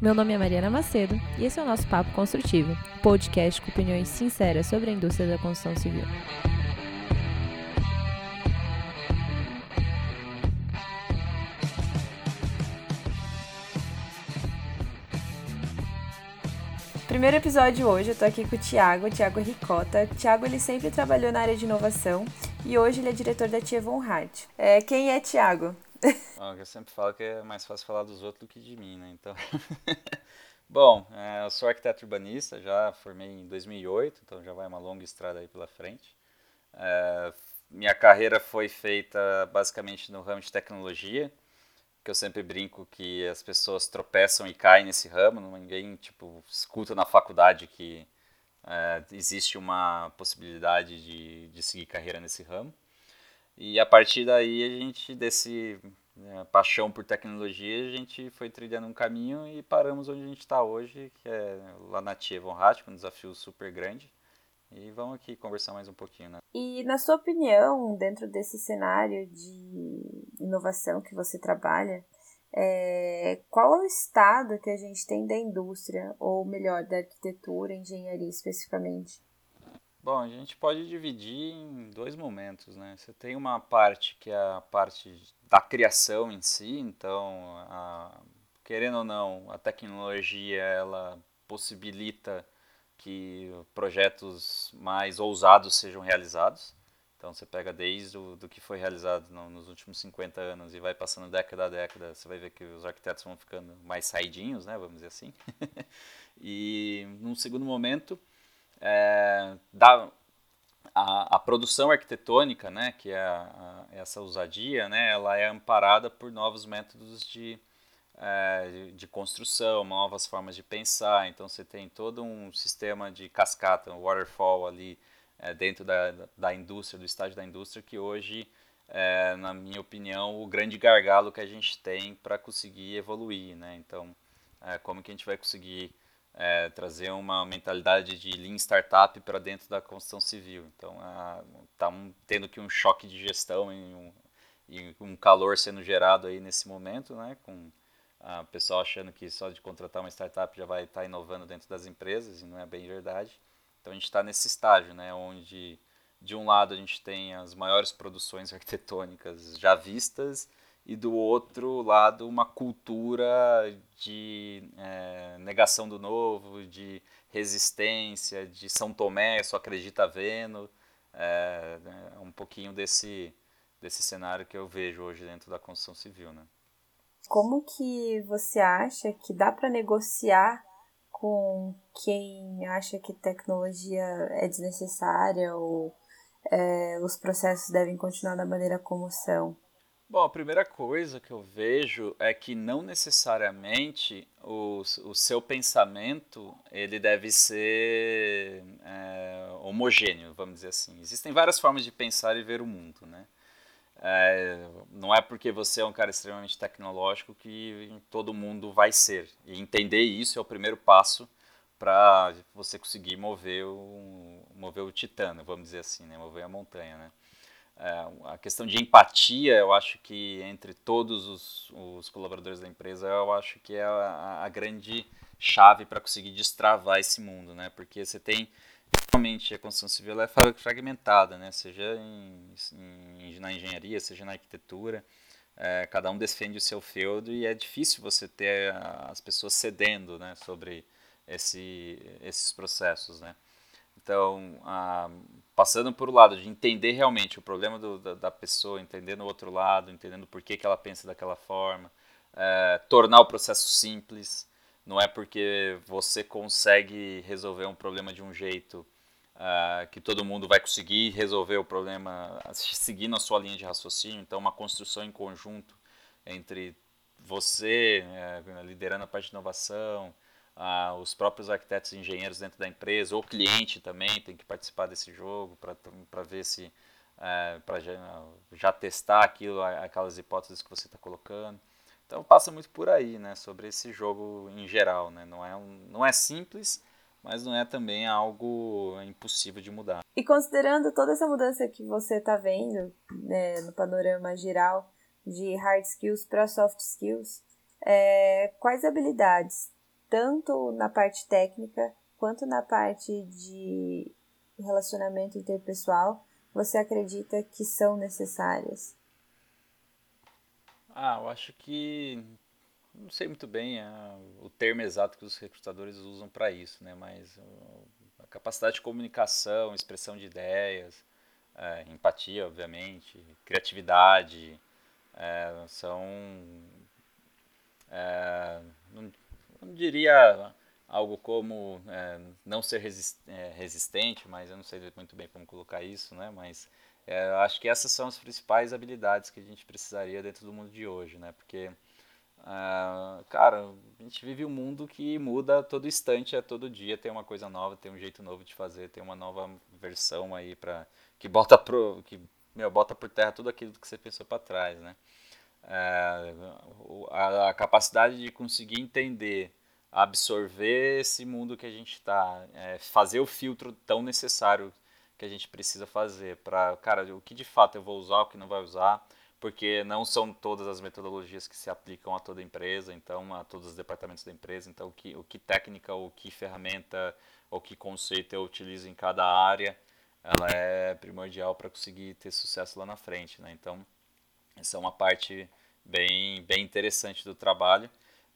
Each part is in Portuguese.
Meu nome é Mariana Macedo e esse é o nosso Papo Construtivo, podcast com opiniões sinceras sobre a indústria da construção civil. Primeiro episódio hoje, eu tô aqui com o Thiago, o Thiago Ricota. O Thiago, ele sempre trabalhou na área de inovação e hoje ele é diretor da Tia Von Hart. É, quem é Thiago? eu sempre falo que é mais fácil falar dos outros do que de mim, né? Então... Bom, é, eu sou arquiteto urbanista, já formei em 2008, então já vai uma longa estrada aí pela frente. É, minha carreira foi feita basicamente no ramo de tecnologia, que eu sempre brinco que as pessoas tropeçam e caem nesse ramo, ninguém tipo escuta na faculdade que é, existe uma possibilidade de, de seguir carreira nesse ramo. E a partir daí a gente desse né, paixão por tecnologia a gente foi trilhando um caminho e paramos onde a gente está hoje, que é lá na Tia Von Hatt, com um desafio super grande. E vamos aqui conversar mais um pouquinho, né? E na sua opinião, dentro desse cenário de inovação que você trabalha, é, qual é o estado que a gente tem da indústria, ou melhor, da arquitetura, engenharia especificamente? Bom, a gente pode dividir em dois momentos, né? Você tem uma parte que é a parte da criação em si, então, a, querendo ou não, a tecnologia ela possibilita que projetos mais ousados sejam realizados. Então você pega desde o, do que foi realizado no, nos últimos 50 anos e vai passando década a década, você vai ver que os arquitetos vão ficando mais saidinhos, né, vamos dizer assim. e num segundo momento, é, da, a, a, produção arquitetônica, né, que é a, a, essa ousadia, né, ela é amparada por novos métodos de é, de, construção, novas formas de pensar. Então você tem todo um sistema de cascata, um waterfall ali é, dentro da, da indústria, do estágio da indústria, que hoje, é, na minha opinião, o grande gargalo que a gente tem para conseguir evoluir. Né? Então, é, como que a gente vai conseguir é, trazer uma mentalidade de lean startup para dentro da construção civil? Então, está um, tendo que um choque de gestão e um, e um calor sendo gerado aí nesse momento, né? com o pessoal achando que só de contratar uma startup já vai estar tá inovando dentro das empresas, e não é bem verdade. Então a gente está nesse estágio, né, onde de um lado a gente tem as maiores produções arquitetônicas já vistas e do outro lado uma cultura de é, negação do novo, de resistência, de São Tomé só acredita vendo, é, é um pouquinho desse desse cenário que eu vejo hoje dentro da construção civil, né? Como que você acha que dá para negociar com quem acha que tecnologia é desnecessária ou é, os processos devem continuar da maneira como são? Bom, a primeira coisa que eu vejo é que não necessariamente o, o seu pensamento ele deve ser é, homogêneo, vamos dizer assim. Existem várias formas de pensar e ver o mundo, né? É, não é porque você é um cara extremamente tecnológico que todo mundo vai ser. E entender isso é o primeiro passo para você conseguir mover o, mover o titã, vamos dizer assim, né? mover a montanha. Né? É, a questão de empatia, eu acho que entre todos os, os colaboradores da empresa, eu acho que é a, a grande chave para conseguir destravar esse mundo, né? porque você tem realmente a construção civil é fragmentada, né? seja em, em, na engenharia, seja na arquitetura. É, cada um defende o seu feudo e é difícil você ter as pessoas cedendo né, sobre esse, esses processos. Né? Então, a, passando por o lado de entender realmente o problema do, da, da, pessoa, entendendo o outro lado, entendendo por que, que ela pensa daquela forma, é, tornar o processo simples, não é porque você consegue resolver um problema de um jeito uh, que todo mundo vai conseguir resolver o problema seguindo a sua linha de raciocínio. Então, uma construção em conjunto entre você, uh, liderando a parte de inovação, uh, os próprios arquitetos e engenheiros dentro da empresa, o cliente também tem que participar desse jogo para ver se. Uh, para já, já testar aquilo, aquelas hipóteses que você está colocando. Então passa muito por aí, né, sobre esse jogo em geral, né? Não é um, não é simples, mas não é também algo impossível de mudar. E considerando toda essa mudança que você está vendo né, no panorama geral de hard skills para soft skills, é, quais habilidades tanto na parte técnica quanto na parte de relacionamento interpessoal, você acredita que são necessárias? Ah, eu acho que não sei muito bem é, o termo exato que os recrutadores usam para isso, né? Mas a capacidade de comunicação, expressão de ideias, é, empatia, obviamente, criatividade, é, são é, não, não, diria algo como é, não ser é, resistente, mas eu não sei muito bem como colocar isso, né? Mas é, acho que essas são as principais habilidades que a gente precisaria dentro do mundo de hoje, né? Porque Uh, cara, a gente vive um mundo que muda todo instante, é todo dia, tem uma coisa nova, tem um jeito novo de fazer, tem uma nova versão aí para que bota pro que meu, bota por terra tudo aquilo que você pensou para trás, né? Uh, a, a, capacidade de conseguir entender, absorver esse mundo que a gente está, é, fazer o filtro tão necessário que a gente precisa fazer para, cara, o que de fato eu vou usar, o que não vai usar porque não são todas as metodologias que se aplicam a toda empresa, então a todos os departamentos da empresa, então o que, o que técnica, o que ferramenta, o que conceito eu utilizo em cada área, ela é primordial para conseguir ter sucesso lá na frente, né? Então essa é uma parte bem bem interessante do trabalho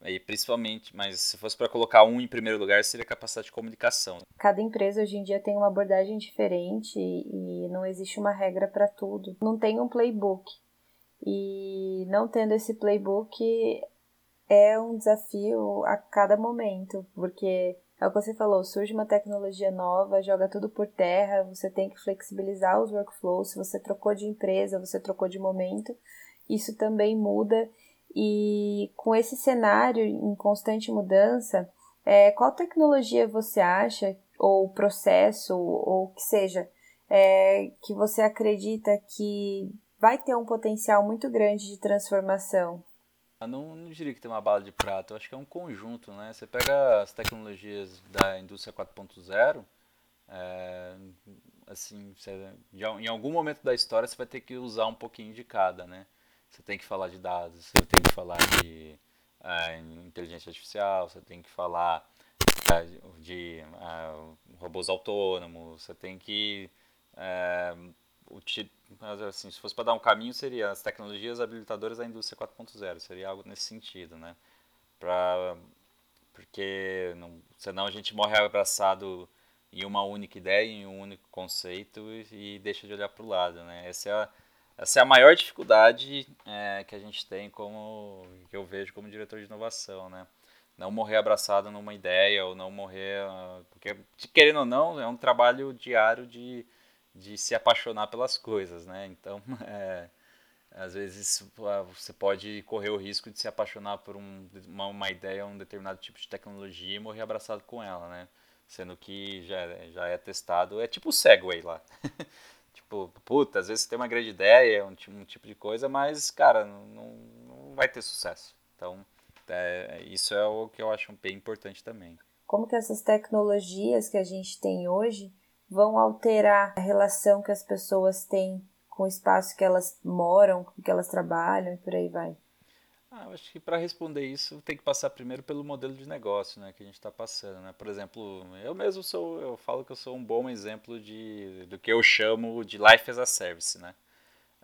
e principalmente, mas se fosse para colocar um em primeiro lugar, seria capacidade de comunicação. Cada empresa hoje em dia tem uma abordagem diferente e não existe uma regra para tudo. Não tem um playbook. E não tendo esse playbook é um desafio a cada momento, porque é o que você falou, surge uma tecnologia nova, joga tudo por terra, você tem que flexibilizar os workflows, se você trocou de empresa, você trocou de momento, isso também muda. E com esse cenário em constante mudança, é, qual tecnologia você acha, ou processo, ou que seja, é, que você acredita que vai ter um potencial muito grande de transformação. Eu não, não diria que tem uma bala de prata, eu acho que é um conjunto, né? Você pega as tecnologias da indústria 4.0, é, assim, você, em algum momento da história você vai ter que usar um pouquinho de cada, né? Você tem que falar de dados, você tem que falar de é, inteligência artificial, você tem que falar é, de é, robôs autônomos, você tem que assim, se fosse para dar um caminho, seria as tecnologias habilitadoras da indústria 4.0, seria algo nesse sentido, né? Pra, porque não, senão a gente morre abraçado em uma única ideia, em um único conceito e, e deixa de olhar para o lado, né? Essa é a, essa é a maior dificuldade é, que a gente tem como que eu vejo como diretor de inovação, né? Não morrer abraçado numa ideia ou não morrer porque querendo ou não é um trabalho diário de de se apaixonar pelas coisas, né? Então, é, às vezes você pode correr o risco de se apaixonar por um, uma, uma ideia, um determinado tipo de tecnologia e morrer abraçado com ela, né? Sendo que já, já é testado, é tipo o Segway lá. tipo, puta, às vezes você tem uma grande ideia, um, um tipo de coisa, mas, cara, não, não vai ter sucesso. Então, é, isso é o que eu acho bem importante também. Como que essas tecnologias que a gente tem hoje vão alterar a relação que as pessoas têm com o espaço que elas moram, que elas trabalham e por aí vai? Ah, acho que para responder isso tem que passar primeiro pelo modelo de negócio, né, que a gente está passando, né? Por exemplo, eu mesmo sou, eu falo que eu sou um bom exemplo de do que eu chamo de life as a service, né?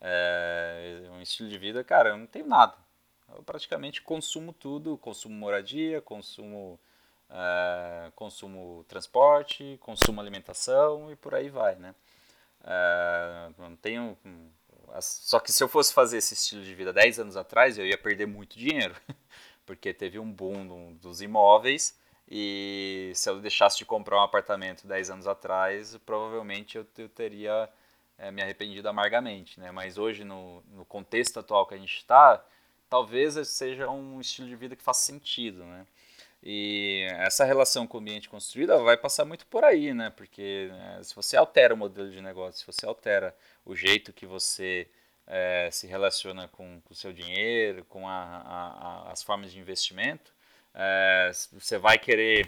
É um estilo de vida, cara, eu não tenho nada. Eu praticamente consumo tudo, consumo moradia, consumo uh, consumo transporte, consumo alimentação e por aí vai, né? Uh, não tenho só que se eu fosse fazer esse estilo de vida 10 anos atrás, eu ia perder muito dinheiro, porque teve um boom dos imóveis e se eu deixasse de comprar um apartamento 10 anos atrás, provavelmente eu, eu teria é, me arrependido amargamente, né? Mas hoje, no, no contexto atual que a gente está, talvez seja um estilo de vida que faça sentido, né? E essa relação com o ambiente construído vai passar muito por aí, né? Porque né, se você altera o modelo de negócio, se você altera o jeito que você é, se relaciona com o seu dinheiro, com a, a, a, as formas de investimento, é, você vai querer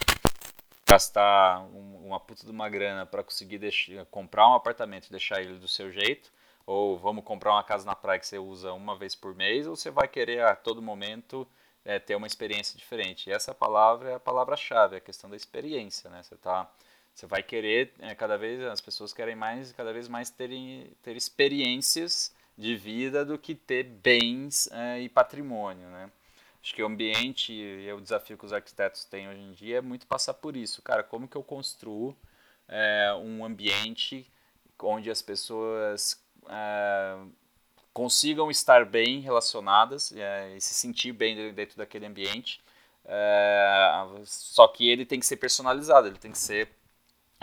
gastar um, uma puta de uma grana para conseguir deixar, comprar um apartamento e deixar ele do seu jeito, ou vamos comprar uma casa na praia que você usa uma vez por mês, ou você vai querer a todo momento é, ter uma experiência diferente. E essa palavra é a palavra-chave, é a questão da experiência, né? Você tá, você vai querer é, cada vez as pessoas querem mais, cada vez mais terem ter experiências de vida do que ter bens é, e patrimônio, né? Acho que o ambiente e o desafio que os arquitetos têm hoje em dia é muito passar por isso, cara. Como que eu construo é, um ambiente onde as pessoas é, consigam estar bem relacionadas é, e se sentir bem dentro daquele ambiente. É, só que ele tem que ser personalizado, ele tem que ser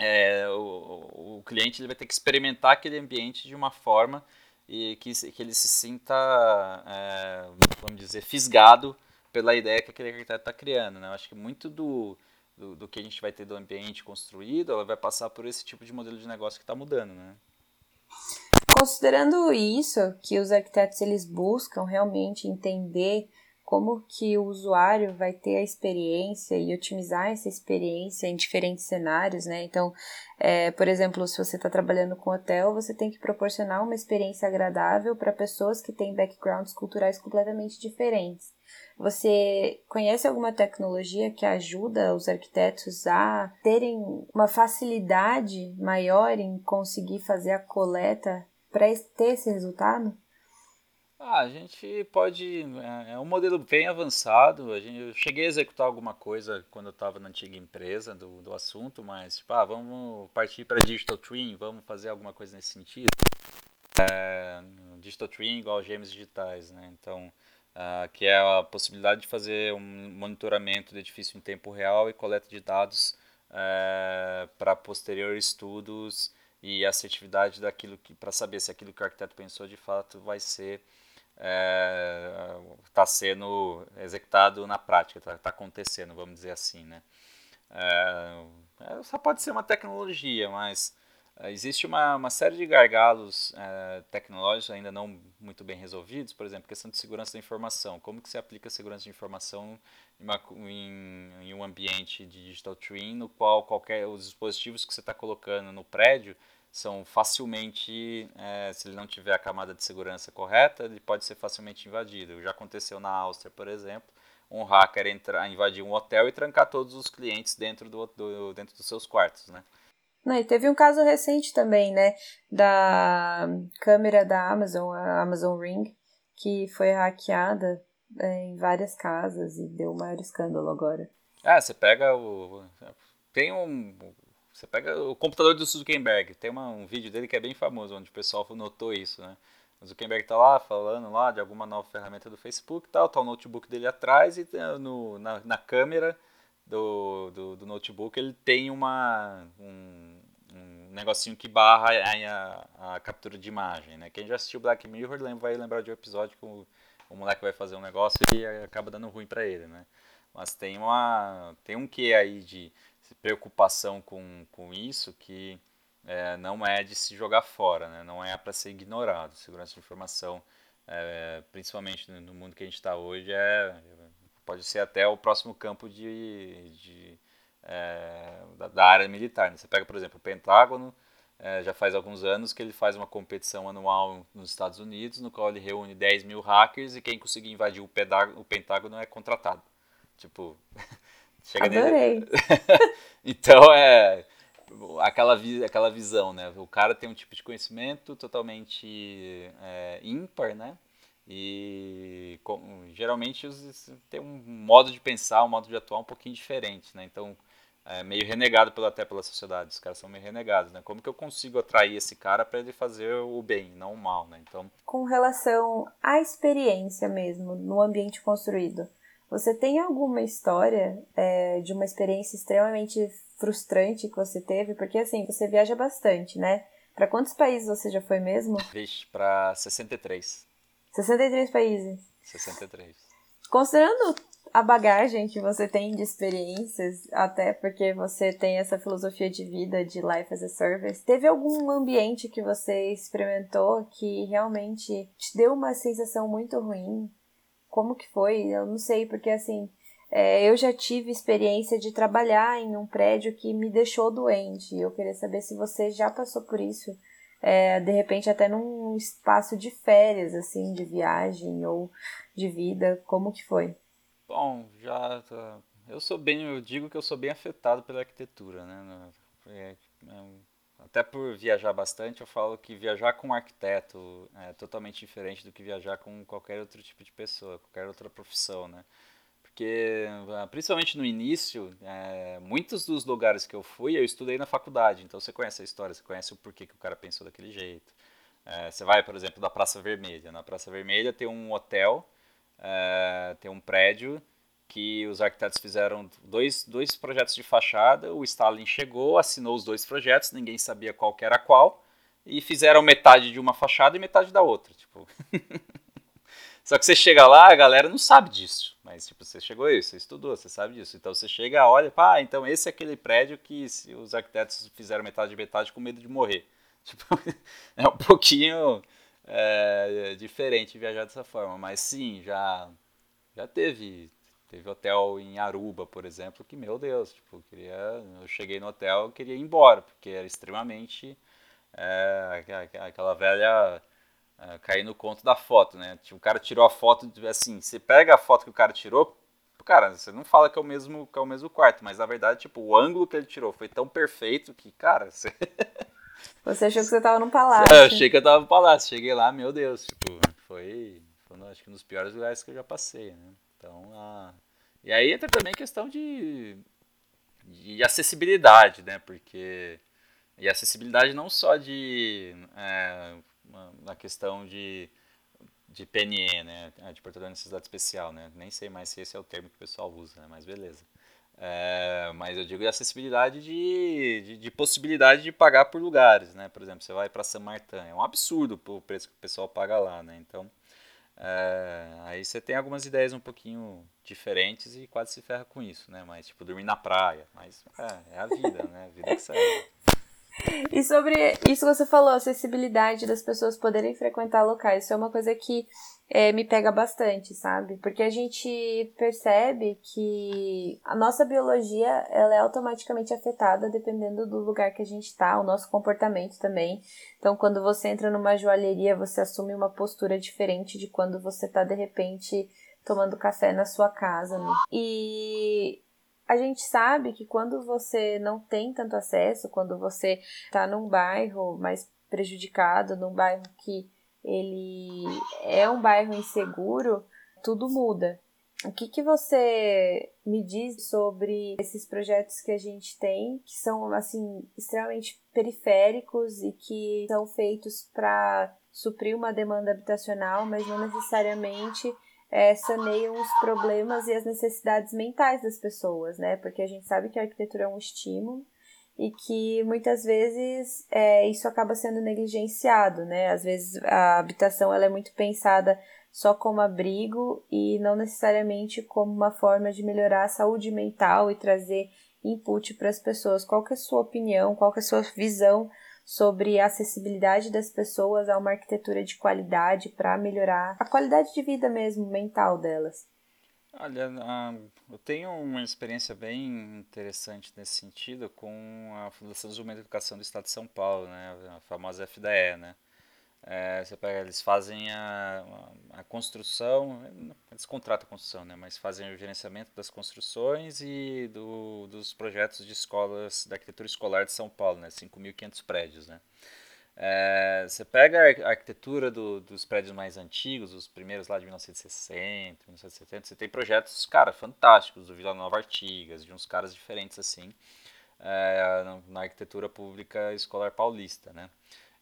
é, o, o, cliente ele vai ter que experimentar aquele ambiente de uma forma e que, que ele se sinta, é, vamos dizer, fisgado pela ideia que aquele arquiteto está criando. Né? Eu acho que muito do, do, do, que a gente vai ter do ambiente construído, ela vai passar por esse tipo de modelo de negócio que está mudando. Né? Considerando isso, que os arquitetos eles buscam realmente entender como que o usuário vai ter a experiência e otimizar essa experiência em diferentes cenários, né? Então, é, por exemplo, se você está trabalhando com hotel, você tem que proporcionar uma experiência agradável para pessoas que têm backgrounds culturais completamente diferentes. Você conhece alguma tecnologia que ajuda os arquitetos a terem uma facilidade maior em conseguir fazer a coleta para ter esse resultado? Ah, a gente pode. É, é um modelo bem avançado. A gente, eu cheguei a executar alguma coisa quando eu estava na antiga empresa do, do assunto, mas, tipo, ah, vamos partir para Digital Twin, vamos fazer alguma coisa nesse sentido. É, digital Twin igual gêmeos digitais, né? Então, uh, que é a possibilidade de fazer um monitoramento do edifício em tempo real e coleta de dados uh, para posteriores estudos e assertividade daquilo que para saber se aquilo que o arquiteto pensou de fato vai ser está é, sendo executado na prática, está tá acontecendo, vamos dizer assim, né? É, é, só pode ser uma tecnologia, mas existe uma, uma série de gargalos é, tecnológicos ainda não muito bem resolvidos, por exemplo, questão de segurança da informação. Como que se aplica a segurança de informação em, uma, em, em um ambiente de digital twin, no qual qualquer os dispositivos que você está colocando no prédio são facilmente, é, se ele não tiver a camada de segurança correta, ele pode ser facilmente invadido. Já aconteceu na Áustria, por exemplo, um hacker entrar, invadir um hotel e trancar todos os clientes dentro, do, do, dentro dos seus quartos, né? Não, e teve um caso recente também, né, da câmera da Amazon, a Amazon Ring, que foi hackeada é, em várias casas e deu o maior escândalo agora. Ah, você pega o... Tem um... Você pega o computador do Zuckerberg, tem uma, um vídeo dele que é bem famoso, onde o pessoal notou isso, né? O Zuckerberg tá lá falando lá de alguma nova ferramenta do Facebook e tal, tá o notebook dele atrás e eh, no, na, na câmera do, do, do, notebook ele tem uma, um, um negocinho que barra a, a, captura de imagem, né? Quem já assistiu Black Mirror vai lembrar de um episódio que o, o moleque vai fazer um negócio e acaba dando ruim para ele, né? Mas tem, uma, tem um que aí de preocupação com, com isso que é, não é de se jogar fora, né? não é para ser ignorado. Segurança de informação, é, principalmente no mundo que a gente está hoje, é, pode ser até o próximo campo de, de é, da, da, área militar. Né? Você pega, por exemplo, o Pentágono, é, já faz alguns anos que ele faz uma competição anual nos Estados Unidos, no qual ele reúne 10 mil hackers e quem conseguir invadir o, o Pentágono é contratado. Tipo, chega Adorei. então é aquela, vi, aquela visão, né? O cara tem um tipo de conhecimento totalmente é, ímpar, né? E com, geralmente tem um modo de pensar, um modo de atuar um pouquinho diferente, né? Então, é meio renegado pela, até pela sociedade, os caras são meio renegados, né? Como que eu consigo atrair esse cara para ele fazer o bem, não o mal, né? Então, com relação à experiência mesmo no ambiente construído, você tem alguma história é, de uma experiência extremamente frustrante que você teve? Porque assim, você viaja bastante, né? Para quantos países você já foi mesmo? Vixe, para 63. 63 países. 63. Considerando a bagagem que você tem de experiências, até porque você tem essa filosofia de vida de life as a service, teve algum ambiente que você experimentou que realmente te deu uma sensação muito ruim? como que foi, eu não sei, porque assim, é, eu já tive experiência de trabalhar em um prédio que me deixou doente. Eu queria saber se você já passou por isso, é, de repente até num espaço de férias, assim, de viagem ou de vida, como que foi? Bom, já tá, eu sou bem, eu digo que eu sou bem afetado pela arquitetura, né? É, é, até por viajar bastante, eu falo que viajar com um arquiteto é totalmente diferente do que viajar com qualquer outro tipo de pessoa, qualquer outra profissão, né? Porque, ah, principalmente no início, é, muitos dos lugares que eu fui, eu estudei na faculdade, então você conhece a história, você conhece o porquê que o cara pensou daquele jeito. É, você vai, por exemplo, da Praça Vermelha. Na Praça Vermelha tem um hotel, é, tem um prédio que os arquitetos fizeram dois, dois projetos de fachada, o Stalin chegou, assinou os dois projetos, ninguém sabia qual era qual, e fizeram metade de uma fachada e metade da outra. Tipo. Só que você chega lá, a galera não sabe disso. Mas, tipo, você chegou aí, você estudou, você sabe disso. Então você chega, olha, pá, então esse é aquele prédio que os arquitetos fizeram metade de metade com medo de morrer. Tipo, é um pouquinho é, diferente viajar dessa forma. Mas sim, já, já teve Teve hotel em Aruba, por exemplo, que, meu Deus, tipo, queria, eu cheguei no hotel e queria ir embora, porque era extremamente é, aquela velha é, cair no conto da foto, né? Tipo, o cara tirou a foto, assim, você pega a foto que o cara tirou, cara, você não fala que é o mesmo, que é o mesmo quarto, mas na verdade, tipo, o ângulo que ele tirou foi tão perfeito que, cara, você... Você achou que você tava num palácio. É, eu achei que eu tava no palácio. Cheguei lá, meu Deus, tipo, foi, foi acho que um dos piores lugares que eu já passei, né? Então, a... e aí entra também questão de, de acessibilidade, né? Porque e acessibilidade não só de é, na questão de de PNE, né? De portador de necessidade especial, né? Nem sei mais se esse é o termo que o pessoal usa, né? Mas beleza. É, mas eu digo de acessibilidade de, de, de, possibilidade de pagar por lugares, né? Por exemplo, você vai para São Martin, é um absurdo o preço que o pessoal paga lá, né? Então, é, aí você tem algumas ideias um pouquinho diferentes e quase se ferra com isso, né? Mas, tipo, dormir na praia. Mas é, é a vida, né? A vida que segue. E sobre isso que você falou, acessibilidade das pessoas poderem frequentar locais, isso é uma coisa que é, me pega bastante, sabe? Porque a gente percebe que a nossa biologia ela é automaticamente afetada dependendo do lugar que a gente está, o nosso comportamento também. Então, quando você entra numa joalheria, você assume uma postura diferente de quando você está de repente tomando café na sua casa. Né? E a gente sabe que quando você não tem tanto acesso, quando você está num bairro mais prejudicado, num bairro que ele é um bairro inseguro, tudo muda. O que, que você me diz sobre esses projetos que a gente tem, que são assim extremamente periféricos e que são feitos para suprir uma demanda habitacional, mas não necessariamente é, saneiam os problemas e as necessidades mentais das pessoas, né? Porque a gente sabe que a arquitetura é um estímulo e que muitas vezes é, isso acaba sendo negligenciado, né? Às vezes a habitação ela é muito pensada só como abrigo e não necessariamente como uma forma de melhorar a saúde mental e trazer input para as pessoas. Qual que é a sua opinião? Qual que é a sua visão sobre a acessibilidade das pessoas a uma arquitetura de qualidade para melhorar a qualidade de vida mesmo mental delas? Olha, eu tenho uma experiência bem interessante nesse sentido com a Fundação de Desenvolvimento e Educação do Estado de São Paulo, né, a famosa FDE, né. É, você pega, eles fazem a, a, construção, eles contratam a construção, né, mas fazem o gerenciamento das construções e do, dos projetos de escolas, da arquitetura escolar de São Paulo, né, 5.500 prédios, né. É, você pega a arquitetura do, dos prédios mais antigos, os primeiros lá de 1960, 1970, você tem projetos, cara, fantásticos, do Vila Nova Artigas, de uns caras diferentes assim, é, na arquitetura pública escolar paulista, né?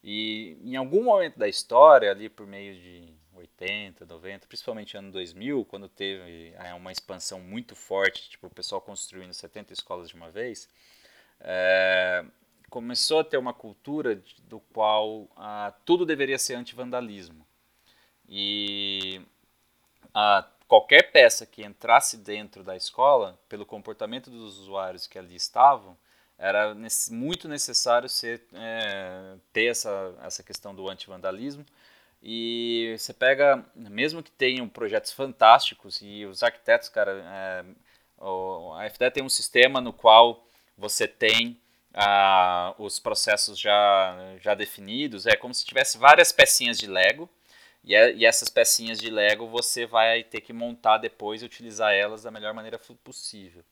E em algum momento da história, ali por meio de 80, 90, principalmente ano 2000, quando teve é, uma expansão muito forte, tipo o pessoal construindo 70 escolas de uma vez, é, começou a ter uma cultura do qual ah, tudo deveria ser anti-vandalismo. E ah, qualquer peça que entrasse dentro da escola, pelo comportamento dos usuários que ali estavam, era muito necessário ser, é, ter essa, essa questão do anti-vandalismo. E você pega, mesmo que tenham projetos fantásticos, e os arquitetos, cara, é, a FDE tem um sistema no qual você tem os processos já, já definidos, é como se tivesse várias pecinhas de Lego E, é, e, essas pecinhas de Lego você vai ter que montar depois e utilizar elas da melhor maneira possível.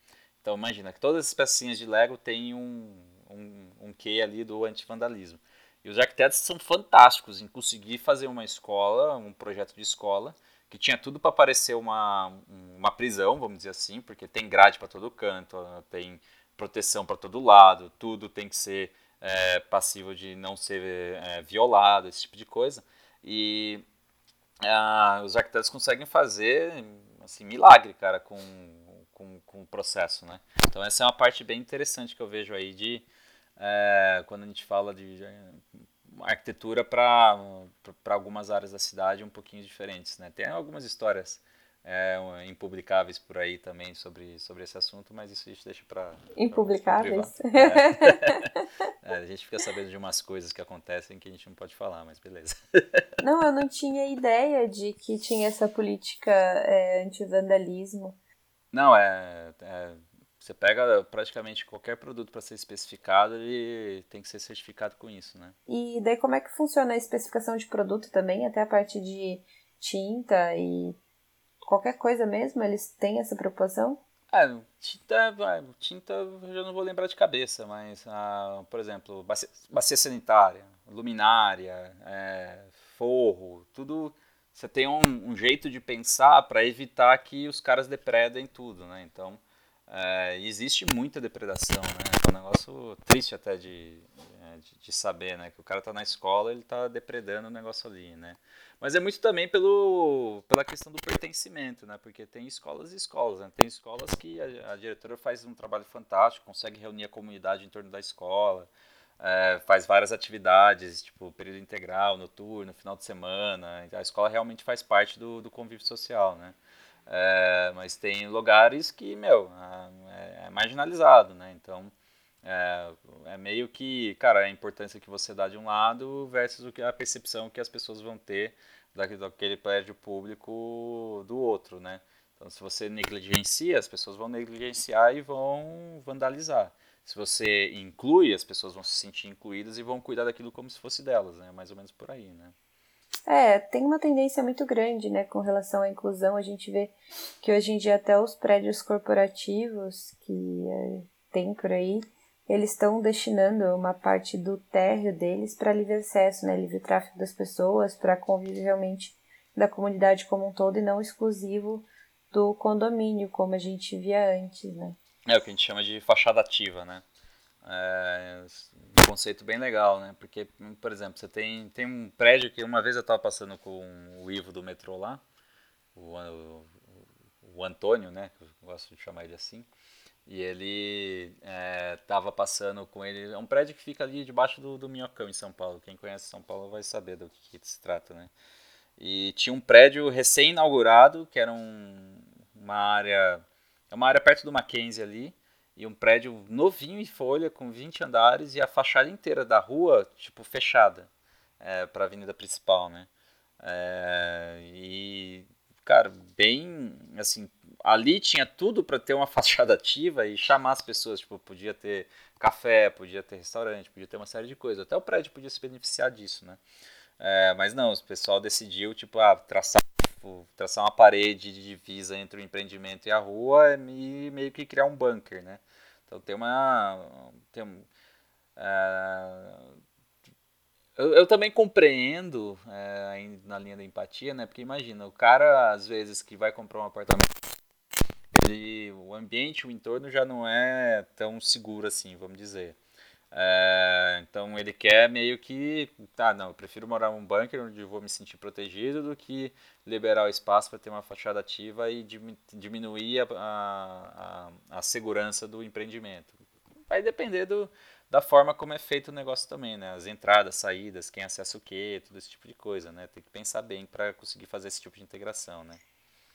Então imagina que todas essas pecinhas de Lego têm um, um, um quê ali do antivandalismo. E os arquitetos são fantásticos em conseguir fazer uma escola, um projeto de escola, que tinha tudo para parecer uma, uma prisão, vamos dizer assim, porque tem grade para todo canto, tem proteção para todo lado, tudo tem que ser é, passível de não ser é, violado, esse tipo de coisa. E ah, os arquitetos conseguem fazer assim milagre, cara, com, com, com o processo, né? Então essa é uma parte bem interessante que eu vejo aí de é, quando a gente fala de arquitetura para algumas áreas da cidade um pouquinho diferentes, né? Tem algumas histórias é, impublicáveis por aí também sobre, sobre esse assunto, mas isso a gente deixa para. Impublicáveis? É. é, a gente fica sabendo de umas coisas que acontecem que a gente não pode falar, mas beleza. Não, eu não tinha ideia de que tinha essa política é, anti-vandalismo. Não, é, é, Você pega praticamente qualquer produto para ser especificado, ele tem que ser certificado com isso, né? E daí como é que funciona a especificação de produto também, até a parte de tinta e qualquer coisa mesmo? Eles têm essa preocupação? É, tinta, tinta eu já não vou lembrar de cabeça, mas, ah, por exemplo, bacia, bacia sanitária, luminária, é, forro, tudo. Você tem um, um jeito de pensar para evitar que os caras depredem tudo, né? Então, é, existe muita depredação, né? É um negócio triste até de, de, de, saber, né? Que o cara tá na escola ele tá depredando o negócio ali, né? Mas é muito também pelo, pela questão do pertencimento, né? Porque tem escolas e escolas, né? Tem escolas que a, a diretora faz um trabalho fantástico, consegue reunir a comunidade em torno da escola, é, faz várias atividades, tipo período integral, noturno, final de semana. A escola realmente faz parte do, do convívio social, né? É, mas tem lugares que, meu, é, é marginalizado, né? Então, é, é, meio que, cara, a importância que você dá de um lado versus a percepção que as pessoas vão ter daquele prédio público do outro, né? Então, se você negligencia, as pessoas vão negligenciar e vão vandalizar. Se você inclui, as pessoas vão se sentir incluídas e vão cuidar daquilo como se fosse delas, né? Mais ou menos por aí, né? É, tem uma tendência muito grande, né, com relação à inclusão. A gente vê que hoje em dia até os prédios corporativos que é, tem por aí, eles estão destinando uma parte do térreo deles para livre acesso, né, livre tráfego das pessoas, para convívio realmente da comunidade como um todo e não exclusivo do condomínio, como a gente via antes, né? É o que a gente chama de fachada ativa, né? É um conceito bem legal, né? Porque, por exemplo, você tem, tem um prédio que uma vez eu estava passando com o Ivo do metrô lá, o, o, o Antônio, né? Eu gosto de chamar ele assim. E ele estava é, passando com ele. É um prédio que fica ali debaixo do, do Minhocão, em São Paulo. Quem conhece São Paulo vai saber do que, que se trata, né? E tinha um prédio recém-inaugurado, que era um, uma área. É uma área perto do Mackenzie ali. E um prédio novinho em folha, com 20 andares, e a fachada inteira da rua, tipo, fechada é, para a avenida principal, né? É, e, cara, bem, assim, ali tinha tudo para ter uma fachada ativa e chamar as pessoas. Tipo, podia ter café, podia ter restaurante, podia ter uma série de coisas. Até o prédio podia se beneficiar disso, né? É, mas não, o pessoal decidiu, tipo, ah, traçar, tipo, traçar uma parede de divisa entre o empreendimento e a rua e meio que criar um bunker, né? Então tem uma... Tem, é, eu, eu, também compreendo é, na linha da empatia, né? Porque imagina, o cara, às vezes, que vai comprar um apartamento ele, o ambiente, o entorno já não é tão seguro assim, vamos dizer. É, então ele quer meio que, tá, não, eu prefiro morar num bunker onde eu vou me sentir protegido do que liberar o espaço para ter uma fachada ativa e diminuir a, a, a, segurança do empreendimento. Vai depender do, da forma como é feito o negócio também, né? As entradas, saídas, quem acessa o quê, tudo esse tipo de coisa, né? Tem que pensar bem para conseguir fazer esse tipo de integração, né?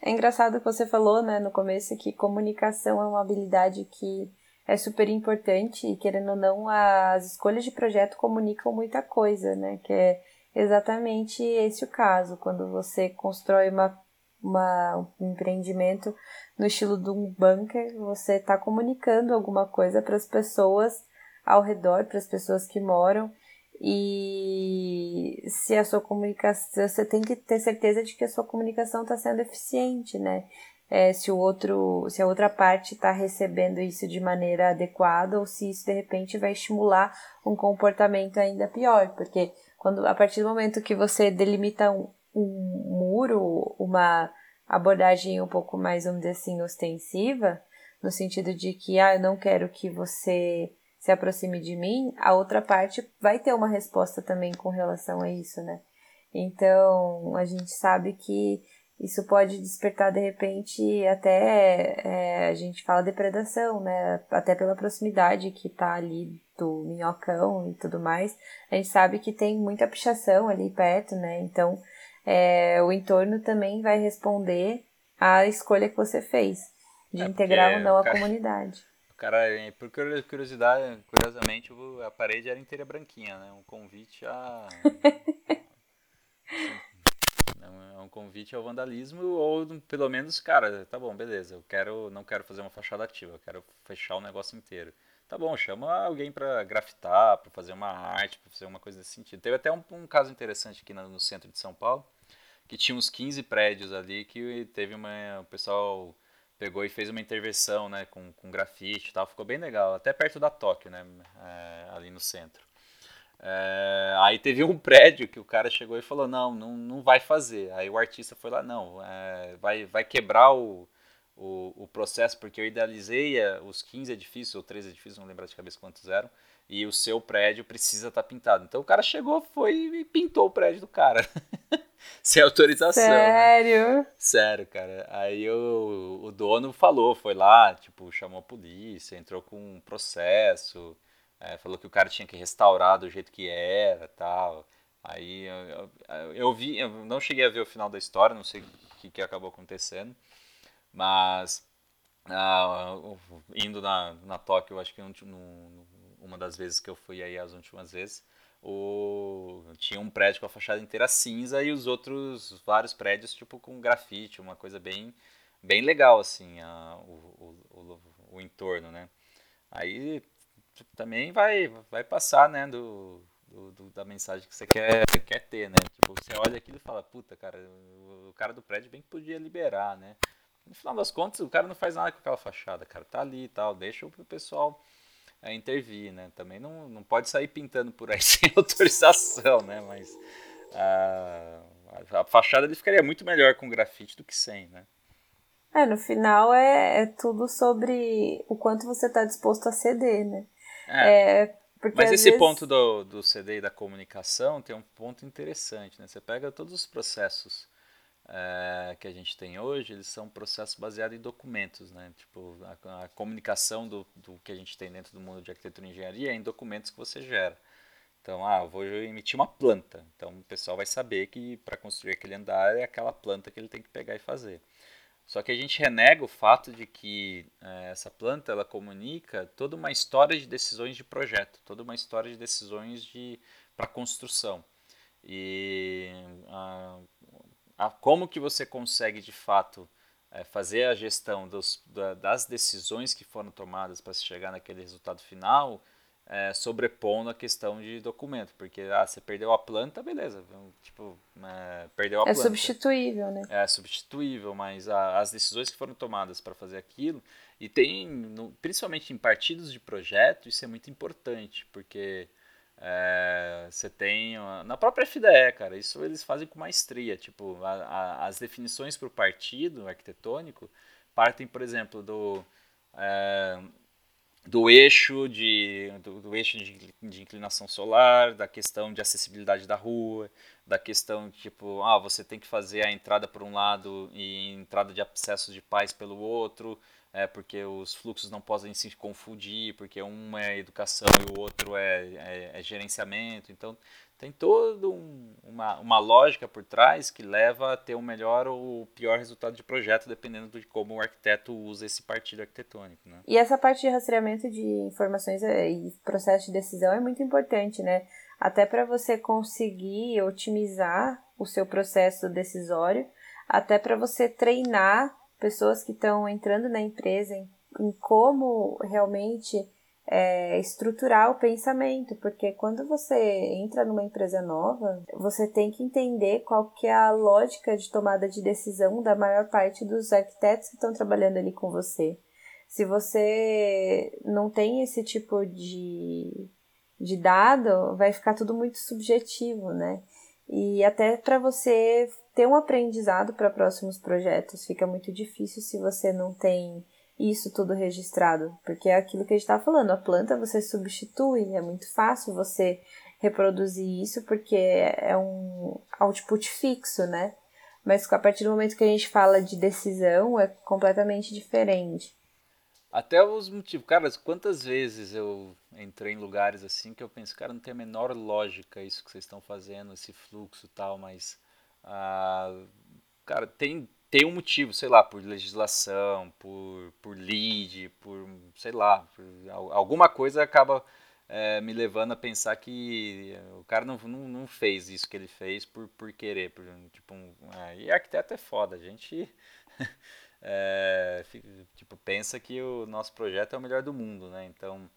É engraçado que você falou, né, no começo, que comunicação é uma habilidade que é super importante e, querendo ou não, as escolhas de projeto comunicam muita coisa, né? Que é exatamente esse o caso, quando você constrói uma, uma, um empreendimento no estilo de um bunker, você está comunicando alguma coisa para as pessoas ao redor, para as pessoas que moram, E se a sua comunicação, você tem que ter certeza de que a sua comunicação está sendo eficiente, né? É, se o outro, se a outra parte está recebendo isso de maneira adequada ou se isso de repente vai estimular um comportamento ainda pior, porque quando a partir do momento que você delimita um, um muro, uma abordagem um pouco mais, vamos dizer assim, ostensiva, no sentido de que, ah, eu não quero que você se aproxime de mim, a outra parte vai ter uma resposta também com relação a isso, né? Então, a gente sabe que isso pode despertar de repente até é, a gente fala depredação, né? Até pela proximidade que tá ali do minhocão e tudo mais. A gente sabe que tem muita pichação ali perto, né? Então é, o entorno também vai responder à escolha que você fez de é integrar ou não a cara, comunidade. Cara, por curiosidade, curiosamente, a parede era inteira branquinha, né? Um convite a. um convite ao vandalismo ou pelo menos, cara, tá bom, beleza, eu quero, não quero fazer uma fachada ativa, eu quero fechar o negócio inteiro. Tá bom, chama alguém para grafitar, para fazer uma arte, para fazer uma coisa nesse sentido. Teve até um, um caso interessante aqui no, no, centro de São Paulo, que tinha uns 15 prédios ali que teve uma. O pessoal pegou e fez uma intervenção né, com, com grafite e tal, ficou bem legal, até perto da Tóquio, né, é, ali no centro. É, aí teve um prédio que o cara chegou e falou: não, não, não vai fazer. Aí o artista foi lá: não, é, vai, vai quebrar o, o, o processo, porque eu idealizei é, os 15 edifícios, ou 13 edifícios, não lembro de cabeça quantos eram, e o seu prédio precisa estar tá pintado. Então o cara chegou, foi e pintou o prédio do cara. Sem autorização. Né? Sério? Né? Sério, cara. Aí o, o dono falou, foi lá, tipo, chamou a polícia, entrou com um processo, é, falou que o cara tinha que restaurar do jeito que era tal. Aí eu, eu, eu, vi, eu não cheguei a ver o final da história, não sei o que, que acabou acontecendo. Mas ah, indo na, na Tóquio, acho que um, uma das vezes que eu fui aí as últimas vezes, o, tinha um prédio com a fachada inteira cinza e os outros vários prédios tipo com grafite, uma coisa bem bem legal assim, a, o, o, o, entorno, né? Aí também vai vai passar, né, do, do, do, da mensagem que você quer, quer ter, né? Tipo, você olha aquilo e fala, puta, cara, o, o cara do prédio bem que podia liberar, né? No final das contas, o cara não faz nada com aquela fachada, cara. Tá ali e tal, deixa o pessoal é, intervir, né? Também não, não pode sair pintando por aí sem autorização, né? Mas a, a fachada ele ficaria muito melhor com grafite do que sem, né? É, no final é, é tudo sobre o quanto você está disposto a ceder, né? É. é mas esse vezes... ponto do, do CD e da comunicação tem um ponto interessante, né? Você pega todos os processos é, que a gente tem hoje, eles são processos baseados em documentos, né? Tipo, a, a, comunicação do, do que a gente tem dentro do mundo de arquitetura e engenharia é em documentos que você gera. Então, ah, eu vou emitir uma planta. Então, o pessoal vai saber que para construir aquele andar é aquela planta que ele tem que pegar e fazer. Só que a gente renega o fato de que é, essa planta ela comunica toda uma história de decisões de projeto, toda uma história de decisões de para construção. E a, a, como que você consegue de fato é, fazer a gestão dos, da, das decisões que foram tomadas para se chegar naquele resultado final, é, sobrepondo a questão de documento, porque ah, você perdeu a planta, beleza, tipo, é, perdeu a é planta. É substituível, né? É substituível, mas a, as decisões que foram tomadas para fazer aquilo, e tem, no, principalmente em partidos de projeto, isso é muito importante, porque é, você tem na própria FDE, cara, isso eles fazem com maestria. Tipo, a, a, as definições para o partido arquitetônico partem, por exemplo, do, é, do eixo de do, do eixo de, de, inclinação solar, da questão de acessibilidade da rua, da questão tipo, ah, você tem que fazer a entrada por um lado e entrada de acesso de paz pelo outro é, porque os fluxos não podem se confundir, porque um é educação e o outro é, é, é gerenciamento. Então, tem toda um, uma, uma lógica por trás que leva a ter o melhor ou pior resultado de projeto, dependendo de como o arquiteto usa esse partido arquitetônico. Né? E essa parte de rastreamento de informações é, e processo de decisão é muito importante, né? Até para você conseguir otimizar o seu processo decisório, até para você treinar pessoas que estão entrando na empresa em, em como realmente é, estruturar o pensamento, porque quando você entra numa empresa nova, você tem que entender qual que é a lógica de tomada de decisão da maior parte dos arquitetos que estão trabalhando ali com você. Se você não tem esse tipo de, de dado, vai ficar tudo muito subjetivo, né? E até para você ter um aprendizado para próximos projetos fica muito difícil se você não tem isso tudo registrado, porque é aquilo que a gente estava falando, a planta você substitui, é muito fácil você reproduzir isso porque é um output fixo, né? Mas a partir do momento que a gente fala de decisão é completamente diferente. Até os motivos. Cara, quantas vezes eu entrei em lugares assim que eu penso, cara, não tem a menor lógica isso que vocês estão fazendo, esse fluxo e tal, mas. Ah, cara, tem, tem um motivo, sei lá, por legislação, por, por lead, por, sei lá, por, alguma coisa acaba é, me levando a pensar que o cara não, não, não, fez isso que ele fez por, por querer. Por, tipo, um, é, e arquiteto é foda, a gente é, tipo, pensa que o nosso projeto é o melhor do mundo, né? Então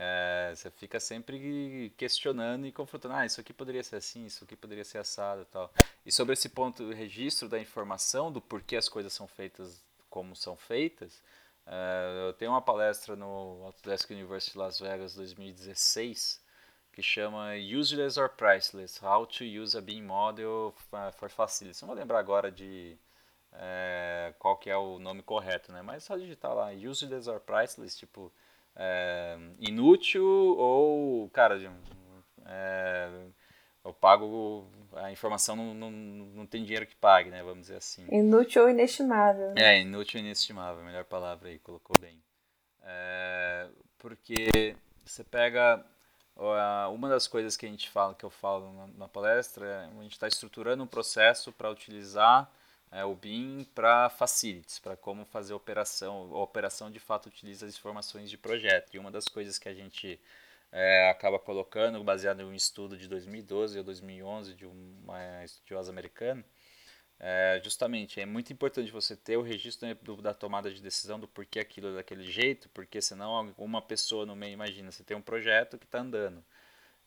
é, você fica sempre questionando e confrontando, ah, isso aqui poderia ser assim, isso aqui poderia ser assado e tal. E sobre esse ponto do registro da informação, do porquê as coisas são feitas como são feitas, é, eu tenho uma palestra no Autodesk University Las Vegas 2016 que chama Useless or Priceless, How to Use a BIM Model for Facilities. Não vou lembrar agora de é, qual que é o nome correto, né? Mas só digitar lá, Useless or Priceless, tipo é, inútil ou, cara, é, eu pago, a informação não, não, não tem dinheiro que pague, né, vamos dizer assim. Inútil ou inestimável. Né? É, inútil ou inestimável, melhor palavra aí, colocou bem. É, porque você pega uma das coisas que a gente fala, que eu falo na, palestra, é a gente está estruturando um processo para utilizar é, o BIM para facilities, para como fazer operação. A operação de fato utiliza as informações de projeto. E uma das coisas que a gente é, acaba colocando, baseado em um estudo de 2012 ou 2011 de uma estudiosa americana, é, justamente é muito importante você ter o registro do, da tomada de decisão do porquê aquilo é daquele jeito, porque senão uma pessoa no meio, imagina, você tem um projeto que está andando